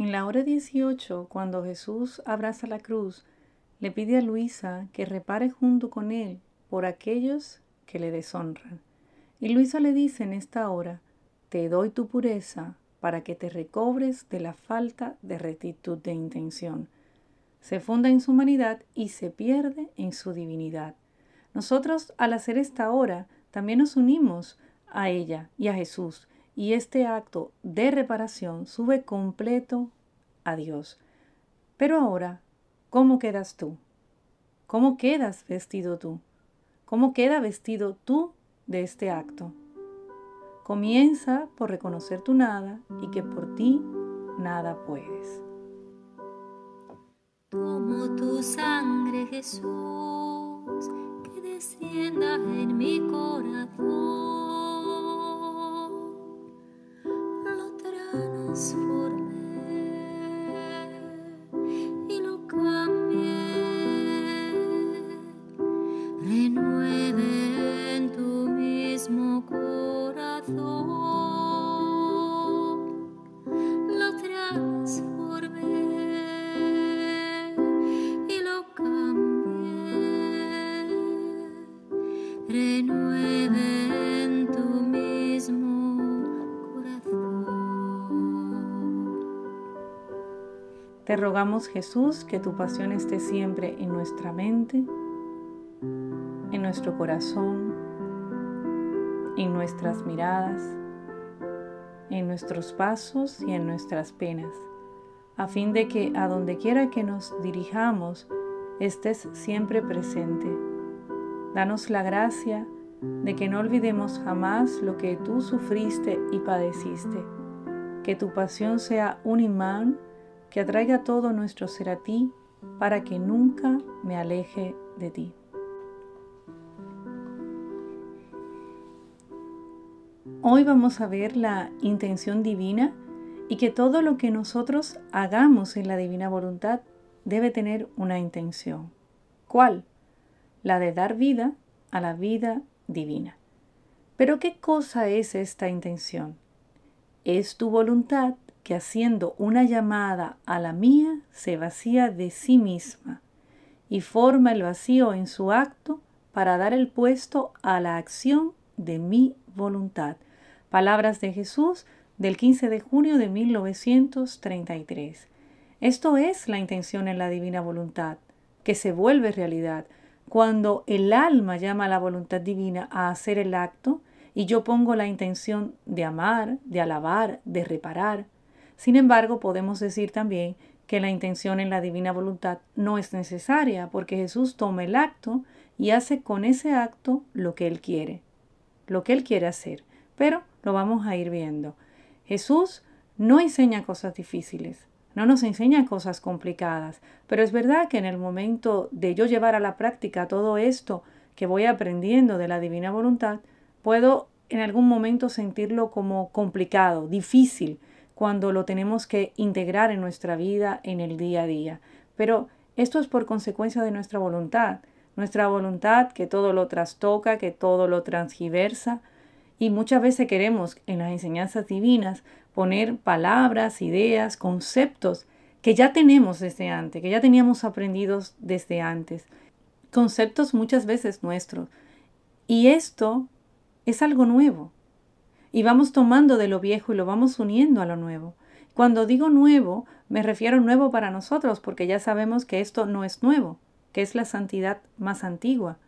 En la hora 18, cuando Jesús abraza la cruz, le pide a Luisa que repare junto con él por aquellos que le deshonran. Y Luisa le dice en esta hora, te doy tu pureza para que te recobres de la falta de rectitud de intención. Se funda en su humanidad y se pierde en su divinidad. Nosotros al hacer esta hora también nos unimos a ella y a Jesús y este acto de reparación sube completo a Dios. Pero ahora, ¿cómo quedas tú? ¿Cómo quedas vestido tú? ¿Cómo queda vestido tú de este acto? Comienza por reconocer tu nada y que por ti nada puedes. Tomo tu sangre, Jesús, que descienda en mi corazón. Te rogamos Jesús que tu pasión esté siempre en nuestra mente, en nuestro corazón, en nuestras miradas, en nuestros pasos y en nuestras penas, a fin de que a donde quiera que nos dirijamos estés siempre presente. Danos la gracia de que no olvidemos jamás lo que tú sufriste y padeciste, que tu pasión sea un imán que atraiga todo nuestro ser a ti para que nunca me aleje de ti. Hoy vamos a ver la intención divina y que todo lo que nosotros hagamos en la divina voluntad debe tener una intención. ¿Cuál? La de dar vida a la vida divina. Pero ¿qué cosa es esta intención? Es tu voluntad que haciendo una llamada a la mía se vacía de sí misma y forma el vacío en su acto para dar el puesto a la acción de mi voluntad. Palabras de Jesús del 15 de junio de 1933. Esto es la intención en la divina voluntad, que se vuelve realidad. Cuando el alma llama a la voluntad divina a hacer el acto, y yo pongo la intención de amar, de alabar, de reparar, sin embargo, podemos decir también que la intención en la divina voluntad no es necesaria porque Jesús toma el acto y hace con ese acto lo que Él quiere, lo que Él quiere hacer. Pero lo vamos a ir viendo. Jesús no enseña cosas difíciles, no nos enseña cosas complicadas, pero es verdad que en el momento de yo llevar a la práctica todo esto que voy aprendiendo de la divina voluntad, puedo en algún momento sentirlo como complicado, difícil, cuando lo tenemos que integrar en nuestra vida en el día a día. Pero esto es por consecuencia de nuestra voluntad, nuestra voluntad que todo lo trastoca, que todo lo transgiversa. Y muchas veces queremos en las enseñanzas divinas poner palabras, ideas, conceptos que ya tenemos desde antes, que ya teníamos aprendidos desde antes. Conceptos muchas veces nuestros. Y esto es algo nuevo y vamos tomando de lo viejo y lo vamos uniendo a lo nuevo. Cuando digo nuevo, me refiero nuevo para nosotros, porque ya sabemos que esto no es nuevo, que es la santidad más antigua.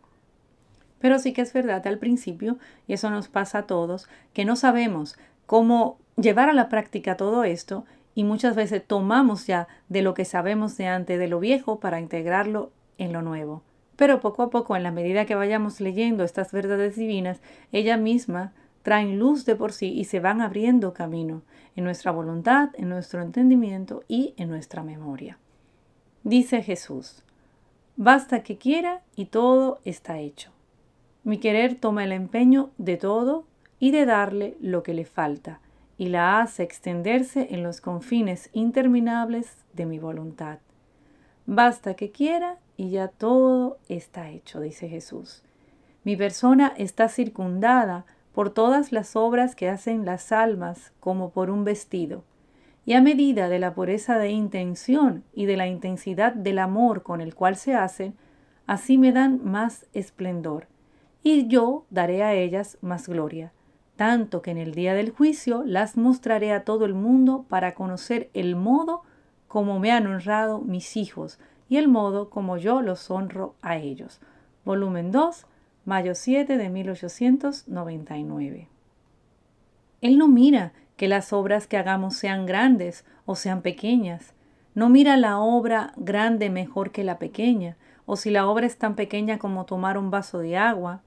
Pero sí que es verdad al principio, y eso nos pasa a todos, que no sabemos cómo llevar a la práctica todo esto y muchas veces tomamos ya de lo que sabemos de antes de lo viejo para integrarlo en lo nuevo. Pero poco a poco, en la medida que vayamos leyendo estas verdades divinas, ella misma traen luz de por sí y se van abriendo camino en nuestra voluntad, en nuestro entendimiento y en nuestra memoria. Dice Jesús, basta que quiera y todo está hecho. Mi querer toma el empeño de todo y de darle lo que le falta y la hace extenderse en los confines interminables de mi voluntad. Basta que quiera y ya todo está hecho, dice Jesús. Mi persona está circundada por todas las obras que hacen las almas como por un vestido, y a medida de la pureza de intención y de la intensidad del amor con el cual se hacen, así me dan más esplendor, y yo daré a ellas más gloria, tanto que en el día del juicio las mostraré a todo el mundo para conocer el modo como me han honrado mis hijos y el modo como yo los honro a ellos. Volumen 2, mayo 7 de 1899. Él no mira que las obras que hagamos sean grandes o sean pequeñas. No mira la obra grande mejor que la pequeña, o si la obra es tan pequeña como tomar un vaso de agua.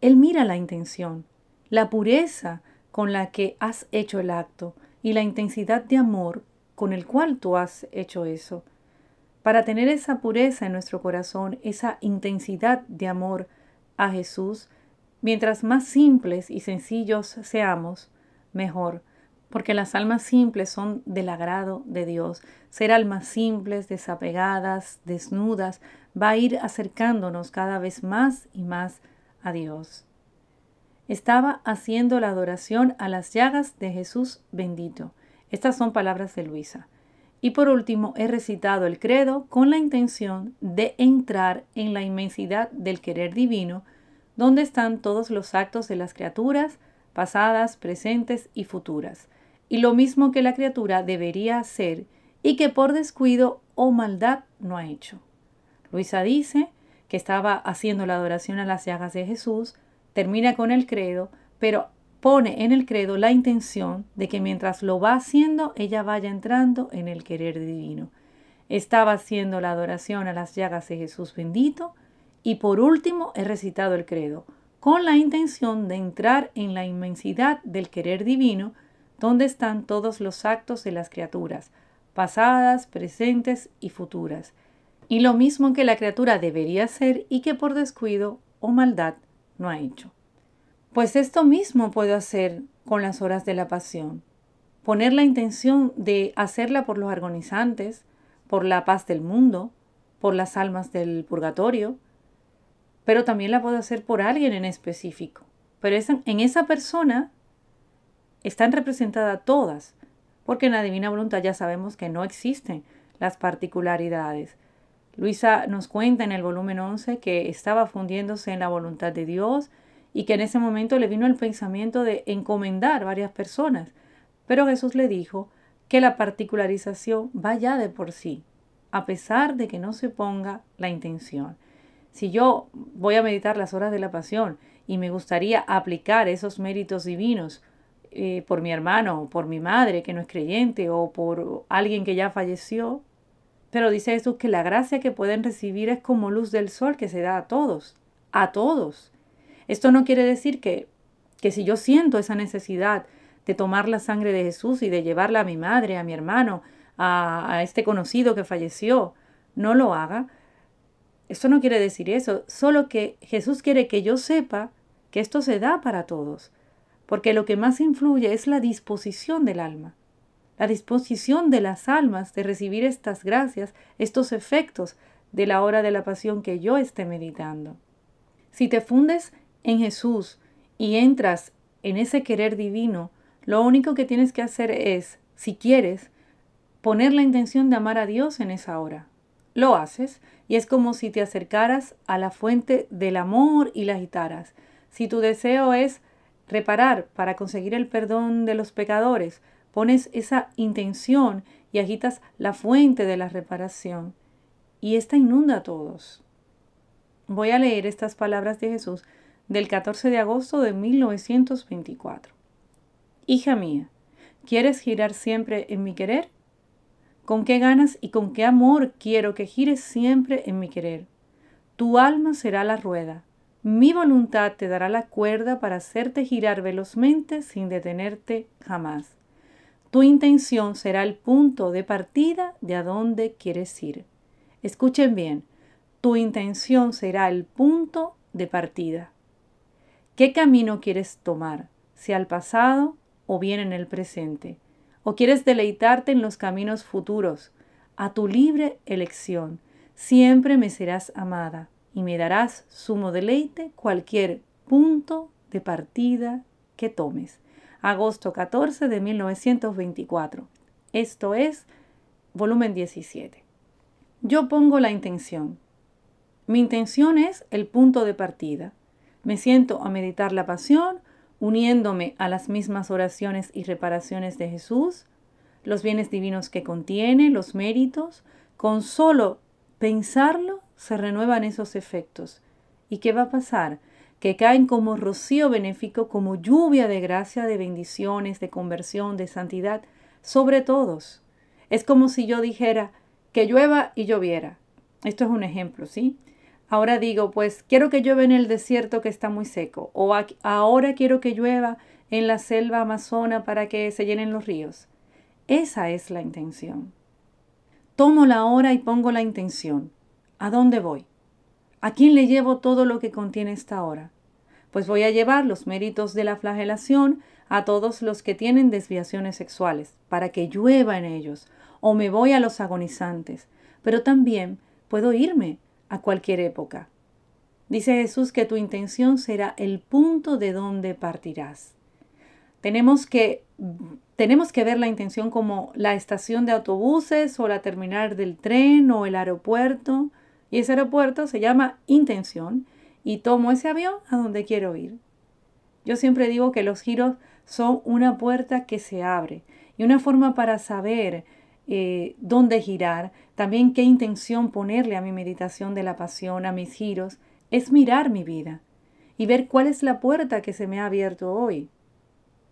Él mira la intención, la pureza con la que has hecho el acto y la intensidad de amor con el cual tú has hecho eso. Para tener esa pureza en nuestro corazón, esa intensidad de amor a Jesús, mientras más simples y sencillos seamos, mejor, porque las almas simples son del agrado de Dios. Ser almas simples, desapegadas, desnudas, va a ir acercándonos cada vez más y más a Dios. Estaba haciendo la adoración a las llagas de Jesús bendito. Estas son palabras de Luisa. Y por último, he recitado el credo con la intención de entrar en la inmensidad del querer divino, donde están todos los actos de las criaturas, pasadas, presentes y futuras, y lo mismo que la criatura debería hacer y que por descuido o maldad no ha hecho. Luisa dice que estaba haciendo la adoración a las llagas de Jesús, termina con el credo, pero pone en el credo la intención de que mientras lo va haciendo, ella vaya entrando en el querer divino. Estaba haciendo la adoración a las llagas de Jesús bendito y por último he recitado el credo con la intención de entrar en la inmensidad del querer divino, donde están todos los actos de las criaturas, pasadas, presentes y futuras, y lo mismo que la criatura debería ser y que por descuido o maldad no ha hecho. Pues esto mismo puedo hacer con las horas de la pasión, poner la intención de hacerla por los agonizantes, por la paz del mundo, por las almas del purgatorio, pero también la puedo hacer por alguien en específico. Pero en esa persona están representadas todas, porque en la divina voluntad ya sabemos que no existen las particularidades. Luisa nos cuenta en el volumen 11 que estaba fundiéndose en la voluntad de Dios y que en ese momento le vino el pensamiento de encomendar varias personas, pero Jesús le dijo que la particularización va ya de por sí, a pesar de que no se ponga la intención. Si yo voy a meditar las horas de la pasión y me gustaría aplicar esos méritos divinos eh, por mi hermano, por mi madre que no es creyente o por alguien que ya falleció, pero dice Jesús que la gracia que pueden recibir es como luz del sol que se da a todos, a todos. Esto no quiere decir que, que si yo siento esa necesidad de tomar la sangre de Jesús y de llevarla a mi madre, a mi hermano, a, a este conocido que falleció, no lo haga, esto no quiere decir eso, solo que Jesús quiere que yo sepa que esto se da para todos, porque lo que más influye es la disposición del alma, la disposición de las almas de recibir estas gracias, estos efectos de la hora de la pasión que yo esté meditando. Si te fundes en Jesús y entras en ese querer divino, lo único que tienes que hacer es, si quieres, poner la intención de amar a Dios en esa hora. Lo haces y es como si te acercaras a la fuente del amor y la agitaras. Si tu deseo es reparar para conseguir el perdón de los pecadores, pones esa intención y agitas la fuente de la reparación. Y esta inunda a todos. Voy a leer estas palabras de Jesús del 14 de agosto de 1924. Hija mía, ¿quieres girar siempre en mi querer? con qué ganas y con qué amor quiero que gires siempre en mi querer. Tu alma será la rueda, mi voluntad te dará la cuerda para hacerte girar velozmente sin detenerte jamás. Tu intención será el punto de partida de a dónde quieres ir. Escuchen bien, tu intención será el punto de partida. ¿Qué camino quieres tomar? ¿Si al pasado o bien en el presente? o quieres deleitarte en los caminos futuros, a tu libre elección. Siempre me serás amada y me darás sumo deleite cualquier punto de partida que tomes. agosto 14 de 1924. Esto es volumen 17. Yo pongo la intención. Mi intención es el punto de partida. Me siento a meditar la pasión, uniéndome a las mismas oraciones y reparaciones de Jesús, los bienes divinos que contiene, los méritos. Con solo pensarlo se renuevan esos efectos. ¿Y qué va a pasar? Que caen como rocío benéfico, como lluvia de gracia, de bendiciones, de conversión, de santidad, sobre todos. Es como si yo dijera, que llueva y lloviera. Esto es un ejemplo, ¿sí? Ahora digo, pues quiero que llueva en el desierto que está muy seco, o ahora quiero que llueva en la selva amazona para que se llenen los ríos. Esa es la intención. Tomo la hora y pongo la intención. ¿A dónde voy? ¿A quién le llevo todo lo que contiene esta hora? Pues voy a llevar los méritos de la flagelación a todos los que tienen desviaciones sexuales, para que llueva en ellos, o me voy a los agonizantes, pero también puedo irme a cualquier época. Dice Jesús que tu intención será el punto de donde partirás. Tenemos que, tenemos que ver la intención como la estación de autobuses o la terminal del tren o el aeropuerto. Y ese aeropuerto se llama intención y tomo ese avión a donde quiero ir. Yo siempre digo que los giros son una puerta que se abre y una forma para saber eh, dónde girar, también qué intención ponerle a mi meditación de la pasión, a mis giros, es mirar mi vida y ver cuál es la puerta que se me ha abierto hoy.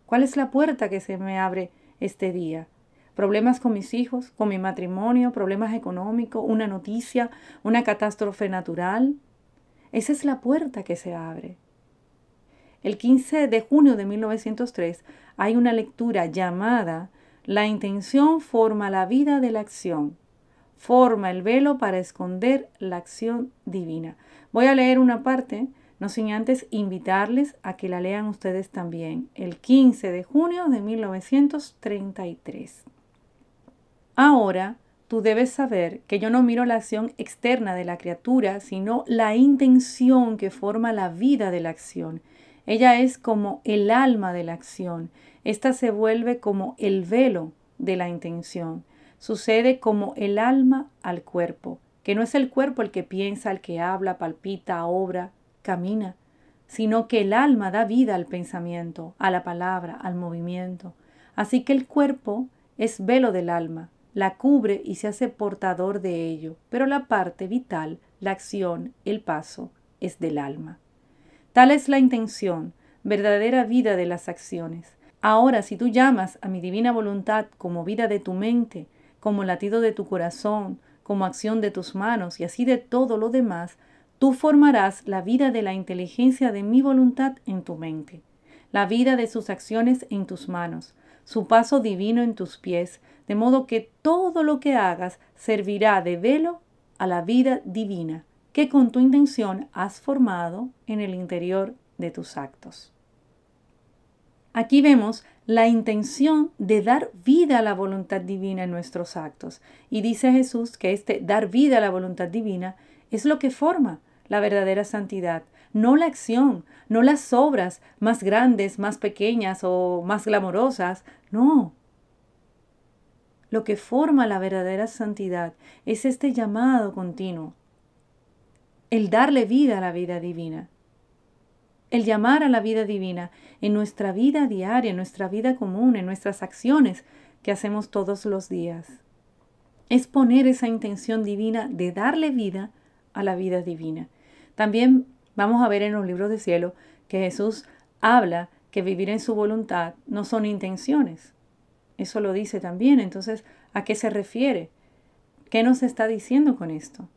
¿Cuál es la puerta que se me abre este día? Problemas con mis hijos, con mi matrimonio, problemas económicos, una noticia, una catástrofe natural. Esa es la puerta que se abre. El 15 de junio de 1903 hay una lectura llamada la intención forma la vida de la acción, forma el velo para esconder la acción divina. Voy a leer una parte, no sin antes invitarles a que la lean ustedes también, el 15 de junio de 1933. Ahora, tú debes saber que yo no miro la acción externa de la criatura, sino la intención que forma la vida de la acción. Ella es como el alma de la acción esta se vuelve como el velo de la intención. Sucede como el alma al cuerpo, que no es el cuerpo el que piensa, el que habla, palpita, obra, camina, sino que el alma da vida al pensamiento, a la palabra, al movimiento. Así que el cuerpo es velo del alma, la cubre y se hace portador de ello, pero la parte vital, la acción, el paso, es del alma. Tal es la intención, verdadera vida de las acciones. Ahora, si tú llamas a mi divina voluntad como vida de tu mente, como latido de tu corazón, como acción de tus manos y así de todo lo demás, tú formarás la vida de la inteligencia de mi voluntad en tu mente, la vida de sus acciones en tus manos, su paso divino en tus pies, de modo que todo lo que hagas servirá de velo a la vida divina que con tu intención has formado en el interior de tus actos. Aquí vemos la intención de dar vida a la voluntad divina en nuestros actos. Y dice Jesús que este dar vida a la voluntad divina es lo que forma la verdadera santidad, no la acción, no las obras más grandes, más pequeñas o más glamorosas, no. Lo que forma la verdadera santidad es este llamado continuo, el darle vida a la vida divina el llamar a la vida divina en nuestra vida diaria, en nuestra vida común, en nuestras acciones que hacemos todos los días. Es poner esa intención divina de darle vida a la vida divina. También vamos a ver en los libros de cielo que Jesús habla que vivir en su voluntad no son intenciones. Eso lo dice también. Entonces, ¿a qué se refiere? ¿Qué nos está diciendo con esto?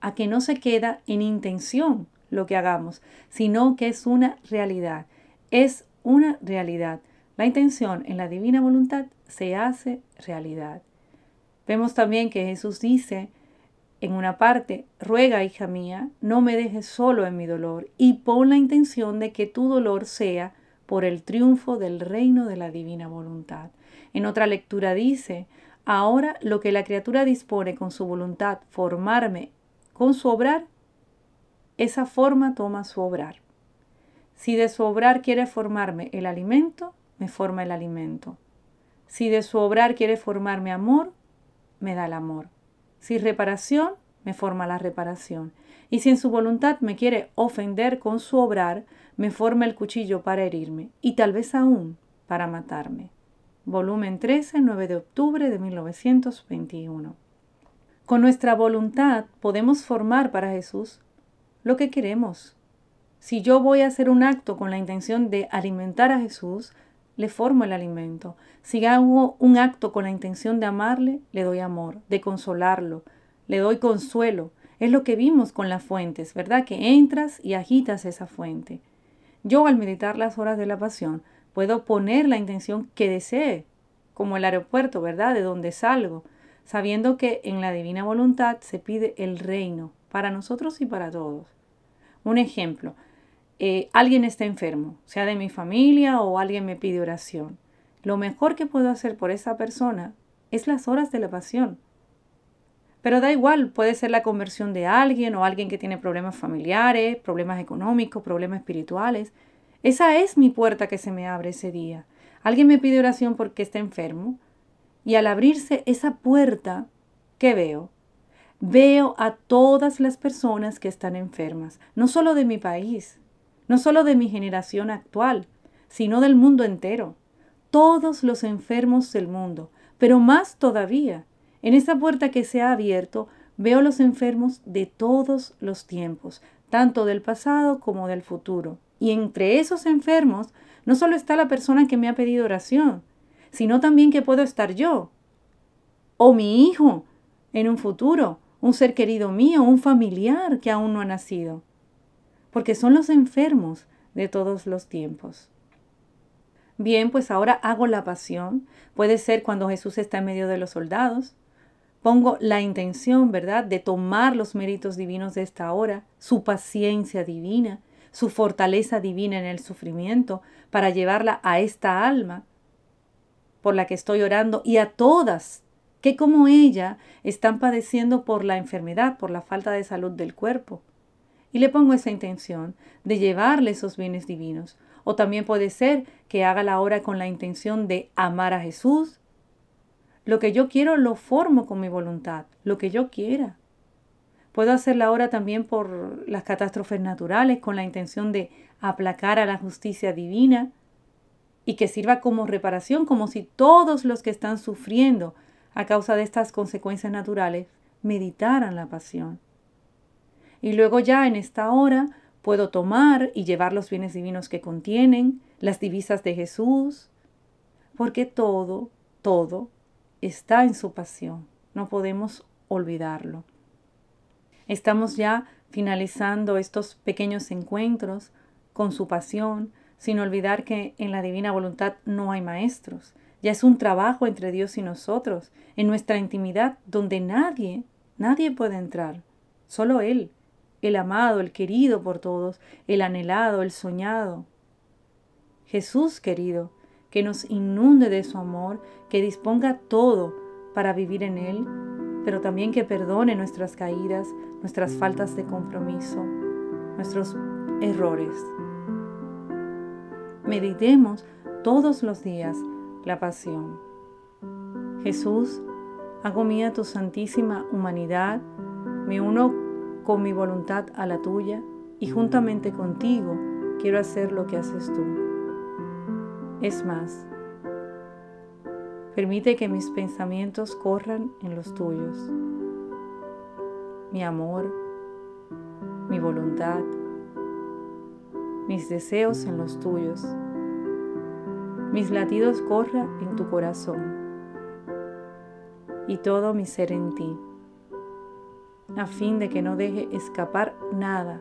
A que no se queda en intención, lo que hagamos, sino que es una realidad. Es una realidad. La intención en la divina voluntad se hace realidad. Vemos también que Jesús dice en una parte, ruega, hija mía, no me dejes solo en mi dolor y pon la intención de que tu dolor sea por el triunfo del reino de la divina voluntad. En otra lectura dice, ahora lo que la criatura dispone con su voluntad formarme con su obrar, esa forma toma su obrar. Si de su obrar quiere formarme el alimento, me forma el alimento. Si de su obrar quiere formarme amor, me da el amor. Si reparación, me forma la reparación. Y si en su voluntad me quiere ofender con su obrar, me forma el cuchillo para herirme y tal vez aún para matarme. Volumen 13, 9 de octubre de 1921. Con nuestra voluntad podemos formar para Jesús lo que queremos. Si yo voy a hacer un acto con la intención de alimentar a Jesús, le formo el alimento. Si hago un acto con la intención de amarle, le doy amor, de consolarlo, le doy consuelo. Es lo que vimos con las fuentes, ¿verdad? Que entras y agitas esa fuente. Yo al meditar las horas de la pasión puedo poner la intención que desee, como el aeropuerto, ¿verdad? De donde salgo, sabiendo que en la divina voluntad se pide el reino para nosotros y para todos. Un ejemplo, eh, alguien está enfermo, sea de mi familia o alguien me pide oración. Lo mejor que puedo hacer por esa persona es las horas de la pasión. Pero da igual, puede ser la conversión de alguien o alguien que tiene problemas familiares, problemas económicos, problemas espirituales. Esa es mi puerta que se me abre ese día. Alguien me pide oración porque está enfermo y al abrirse esa puerta, ¿qué veo? Veo a todas las personas que están enfermas, no solo de mi país, no solo de mi generación actual, sino del mundo entero, todos los enfermos del mundo, pero más todavía, en esa puerta que se ha abierto, veo los enfermos de todos los tiempos, tanto del pasado como del futuro. Y entre esos enfermos no solo está la persona que me ha pedido oración, sino también que puedo estar yo, o mi hijo en un futuro, un ser querido mío, un familiar que aún no ha nacido porque son los enfermos de todos los tiempos. Bien, pues ahora hago la pasión. Puede ser cuando Jesús está en medio de los soldados. Pongo la intención, ¿verdad?, de tomar los méritos divinos de esta hora, su paciencia divina, su fortaleza divina en el sufrimiento, para llevarla a esta alma por la que estoy orando y a todas que como ella están padeciendo por la enfermedad, por la falta de salud del cuerpo y le pongo esa intención de llevarle esos bienes divinos. O también puede ser que haga la hora con la intención de amar a Jesús. Lo que yo quiero lo formo con mi voluntad, lo que yo quiera. Puedo hacer la hora también por las catástrofes naturales con la intención de aplacar a la justicia divina y que sirva como reparación, como si todos los que están sufriendo a causa de estas consecuencias naturales meditaran la pasión. Y luego ya en esta hora puedo tomar y llevar los bienes divinos que contienen, las divisas de Jesús, porque todo, todo está en su pasión. No podemos olvidarlo. Estamos ya finalizando estos pequeños encuentros con su pasión, sin olvidar que en la divina voluntad no hay maestros. Ya es un trabajo entre Dios y nosotros, en nuestra intimidad, donde nadie, nadie puede entrar, solo Él el amado, el querido por todos, el anhelado, el soñado. Jesús querido, que nos inunde de su amor, que disponga todo para vivir en Él, pero también que perdone nuestras caídas, nuestras faltas de compromiso, nuestros errores. Meditemos todos los días la pasión. Jesús, hago mía tu santísima humanidad, me uno con mi voluntad a la tuya y juntamente contigo quiero hacer lo que haces tú. Es más, permite que mis pensamientos corran en los tuyos. Mi amor, mi voluntad, mis deseos en los tuyos. Mis latidos corran en tu corazón y todo mi ser en ti a fin de que no deje escapar nada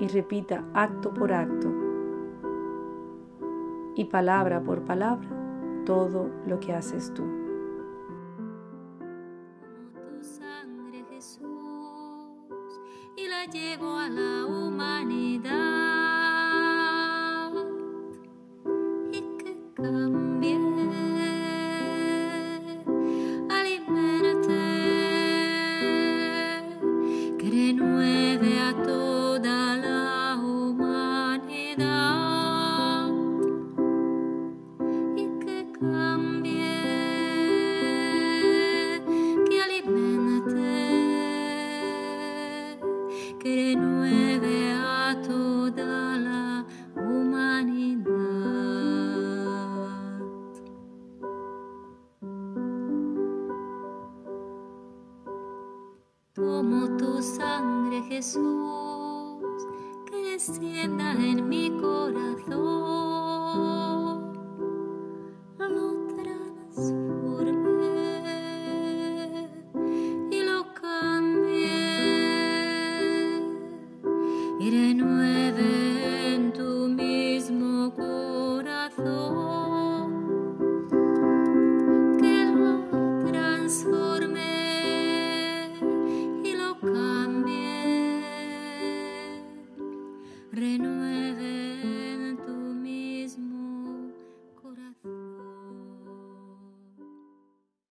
y repita acto por acto y palabra por palabra todo lo que haces tú. Como descienda en mi corazón